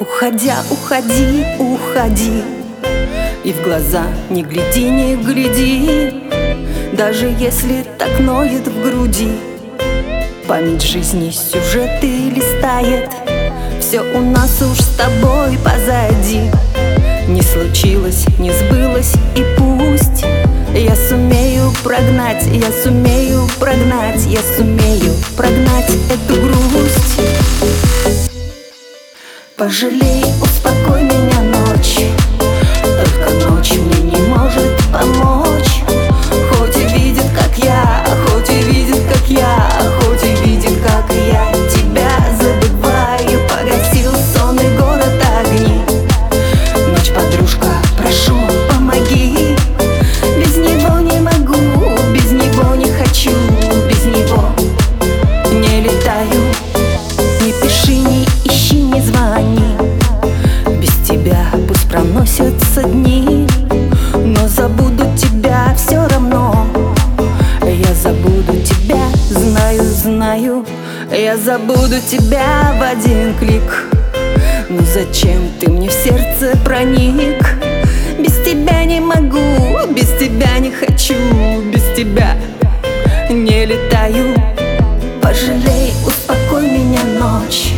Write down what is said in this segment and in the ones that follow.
Уходя, уходи, уходи. И в глаза не гляди, не гляди. Даже если так ноет в груди. Память жизни сюжеты листает. Все у нас уж с тобой позади. Не случилось, не сбылось и пусть. Я сумею прогнать, я сумею прогнать Я сумею прогнать эту грусть Пожалей, успокой проносятся дни Но забуду тебя все равно. Я забуду тебя, знаю, знаю. Я забуду тебя в один клик. Ну зачем ты мне в сердце проник? Без тебя не могу, без тебя не хочу Без тебя не летаю. Пожалей, успокой меня ночь.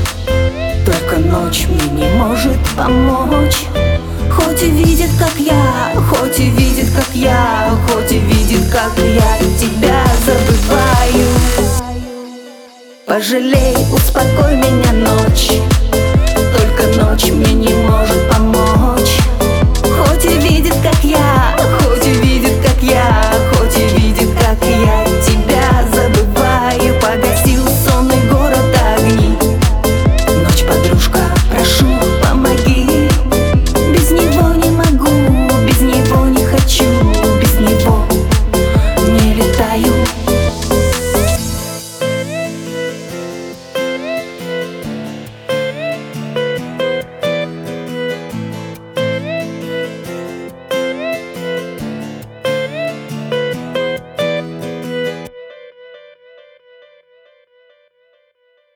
Только ночь мне не может помочь Хоть и видит, как я, хоть и видит, как я Хоть и видит, как я тебя забываю. Пожалей, успокой меня ночь. Только ночь мне не может